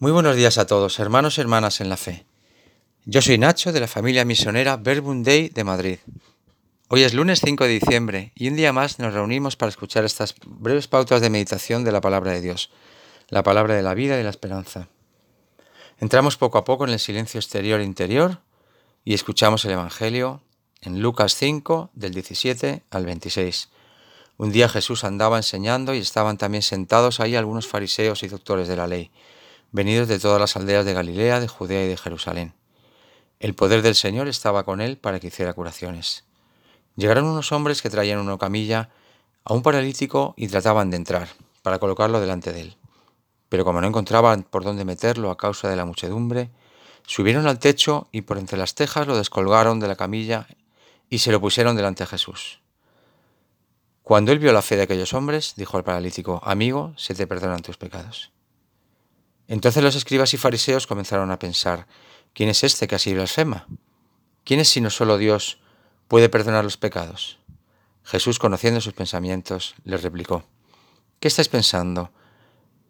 Muy buenos días a todos, hermanos y hermanas en la fe. Yo soy Nacho de la familia misionera Verbum de Madrid. Hoy es lunes 5 de diciembre y un día más nos reunimos para escuchar estas breves pautas de meditación de la palabra de Dios, la palabra de la vida y de la esperanza. Entramos poco a poco en el silencio exterior e interior y escuchamos el Evangelio en Lucas 5 del 17 al 26. Un día Jesús andaba enseñando y estaban también sentados ahí algunos fariseos y doctores de la ley venidos de todas las aldeas de Galilea, de Judea y de Jerusalén. El poder del Señor estaba con él para que hiciera curaciones. Llegaron unos hombres que traían una camilla a un paralítico y trataban de entrar, para colocarlo delante de él. Pero como no encontraban por dónde meterlo a causa de la muchedumbre, subieron al techo y por entre las tejas lo descolgaron de la camilla y se lo pusieron delante de Jesús. Cuando él vio la fe de aquellos hombres, dijo al paralítico, Amigo, se te perdonan tus pecados. Entonces los escribas y fariseos comenzaron a pensar, ¿quién es este que así blasfema? ¿Quién es sino solo Dios puede perdonar los pecados? Jesús, conociendo sus pensamientos, les replicó, ¿qué estáis pensando?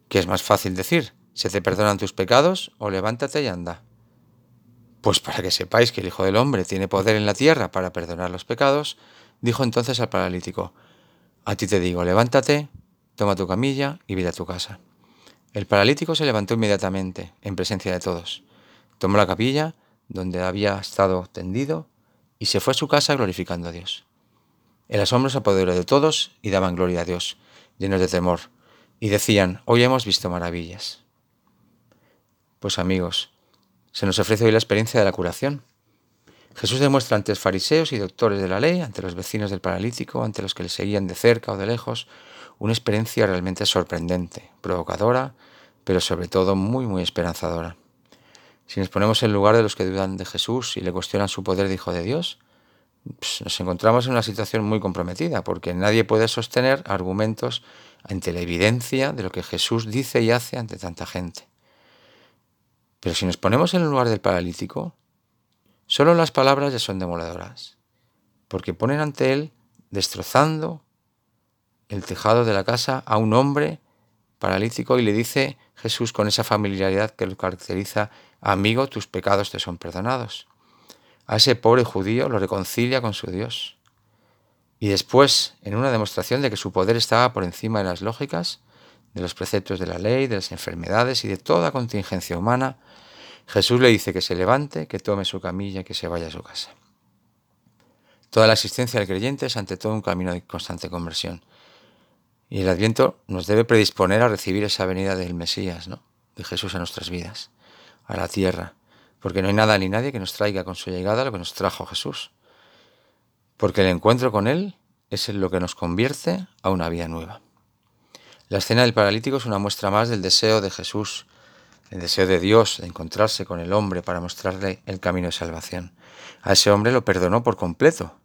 ¿Qué es más fácil decir? ¿Se te perdonan tus pecados o levántate y anda? Pues para que sepáis que el Hijo del Hombre tiene poder en la tierra para perdonar los pecados, dijo entonces al paralítico, a ti te digo, levántate, toma tu camilla y vete a tu casa. El paralítico se levantó inmediatamente, en presencia de todos. Tomó la capilla, donde había estado tendido, y se fue a su casa glorificando a Dios. El asombro se apoderó de todos y daban gloria a Dios, llenos de temor, y decían, hoy hemos visto maravillas. Pues amigos, se nos ofrece hoy la experiencia de la curación. Jesús demuestra ante los fariseos y doctores de la ley, ante los vecinos del paralítico, ante los que le seguían de cerca o de lejos, una experiencia realmente sorprendente, provocadora, pero sobre todo muy, muy esperanzadora. Si nos ponemos en lugar de los que dudan de Jesús y le cuestionan su poder de Hijo de Dios, pues nos encontramos en una situación muy comprometida, porque nadie puede sostener argumentos ante la evidencia de lo que Jesús dice y hace ante tanta gente. Pero si nos ponemos en el lugar del paralítico, solo las palabras ya son demoledoras, porque ponen ante él destrozando, el tejado de la casa a un hombre paralítico y le dice Jesús con esa familiaridad que lo caracteriza, amigo, tus pecados te son perdonados. A ese pobre judío lo reconcilia con su Dios. Y después, en una demostración de que su poder estaba por encima de las lógicas, de los preceptos de la ley, de las enfermedades y de toda contingencia humana, Jesús le dice que se levante, que tome su camilla y que se vaya a su casa. Toda la existencia del creyente es ante todo un camino de constante conversión. Y el Adviento nos debe predisponer a recibir esa venida del Mesías, ¿no? de Jesús a nuestras vidas, a la tierra, porque no hay nada ni nadie que nos traiga con su llegada lo que nos trajo Jesús. Porque el encuentro con Él es lo que nos convierte a una vida nueva. La escena del paralítico es una muestra más del deseo de Jesús, el deseo de Dios de encontrarse con el hombre para mostrarle el camino de salvación. A ese hombre lo perdonó por completo,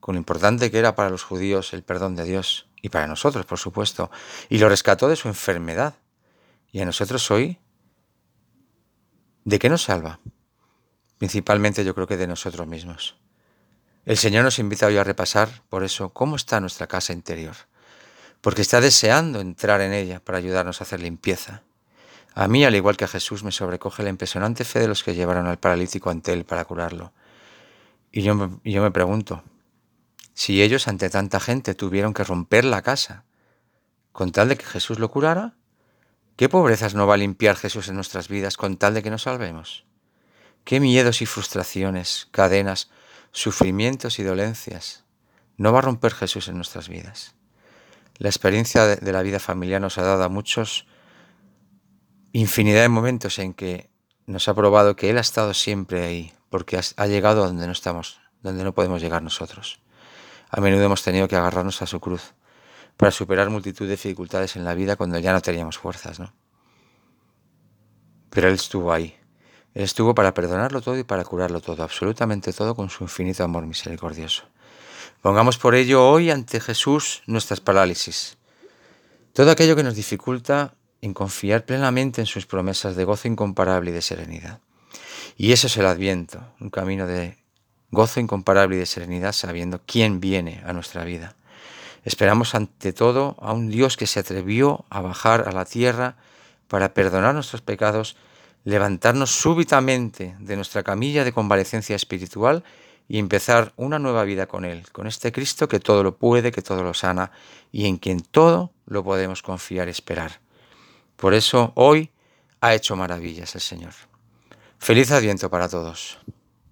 con lo importante que era para los judíos el perdón de Dios y para nosotros, por supuesto, y lo rescató de su enfermedad. Y a nosotros hoy, ¿de qué nos salva? Principalmente yo creo que de nosotros mismos. El Señor nos invita hoy a repasar, por eso, cómo está nuestra casa interior, porque está deseando entrar en ella para ayudarnos a hacer limpieza. A mí, al igual que a Jesús, me sobrecoge la impresionante fe de los que llevaron al paralítico ante él para curarlo. Y yo, y yo me pregunto, si ellos ante tanta gente tuvieron que romper la casa con tal de que Jesús lo curara, ¿qué pobrezas no va a limpiar Jesús en nuestras vidas con tal de que nos salvemos? ¿Qué miedos y frustraciones, cadenas, sufrimientos y dolencias no va a romper Jesús en nuestras vidas? La experiencia de la vida familiar nos ha dado a muchos infinidad de momentos en que nos ha probado que Él ha estado siempre ahí, porque ha llegado donde no estamos, donde no podemos llegar nosotros. A menudo hemos tenido que agarrarnos a su cruz para superar multitud de dificultades en la vida cuando ya no teníamos fuerzas, ¿no? Pero Él estuvo ahí. Él estuvo para perdonarlo todo y para curarlo todo, absolutamente todo con su infinito amor misericordioso. Pongamos por ello hoy ante Jesús nuestras parálisis. Todo aquello que nos dificulta en confiar plenamente en sus promesas de gozo incomparable y de serenidad. Y eso es el adviento, un camino de gozo incomparable y de serenidad sabiendo quién viene a nuestra vida. Esperamos ante todo a un Dios que se atrevió a bajar a la tierra para perdonar nuestros pecados, levantarnos súbitamente de nuestra camilla de convalecencia espiritual y empezar una nueva vida con Él, con este Cristo que todo lo puede, que todo lo sana y en quien todo lo podemos confiar y esperar. Por eso hoy ha hecho maravillas el Señor. Feliz Adviento para todos.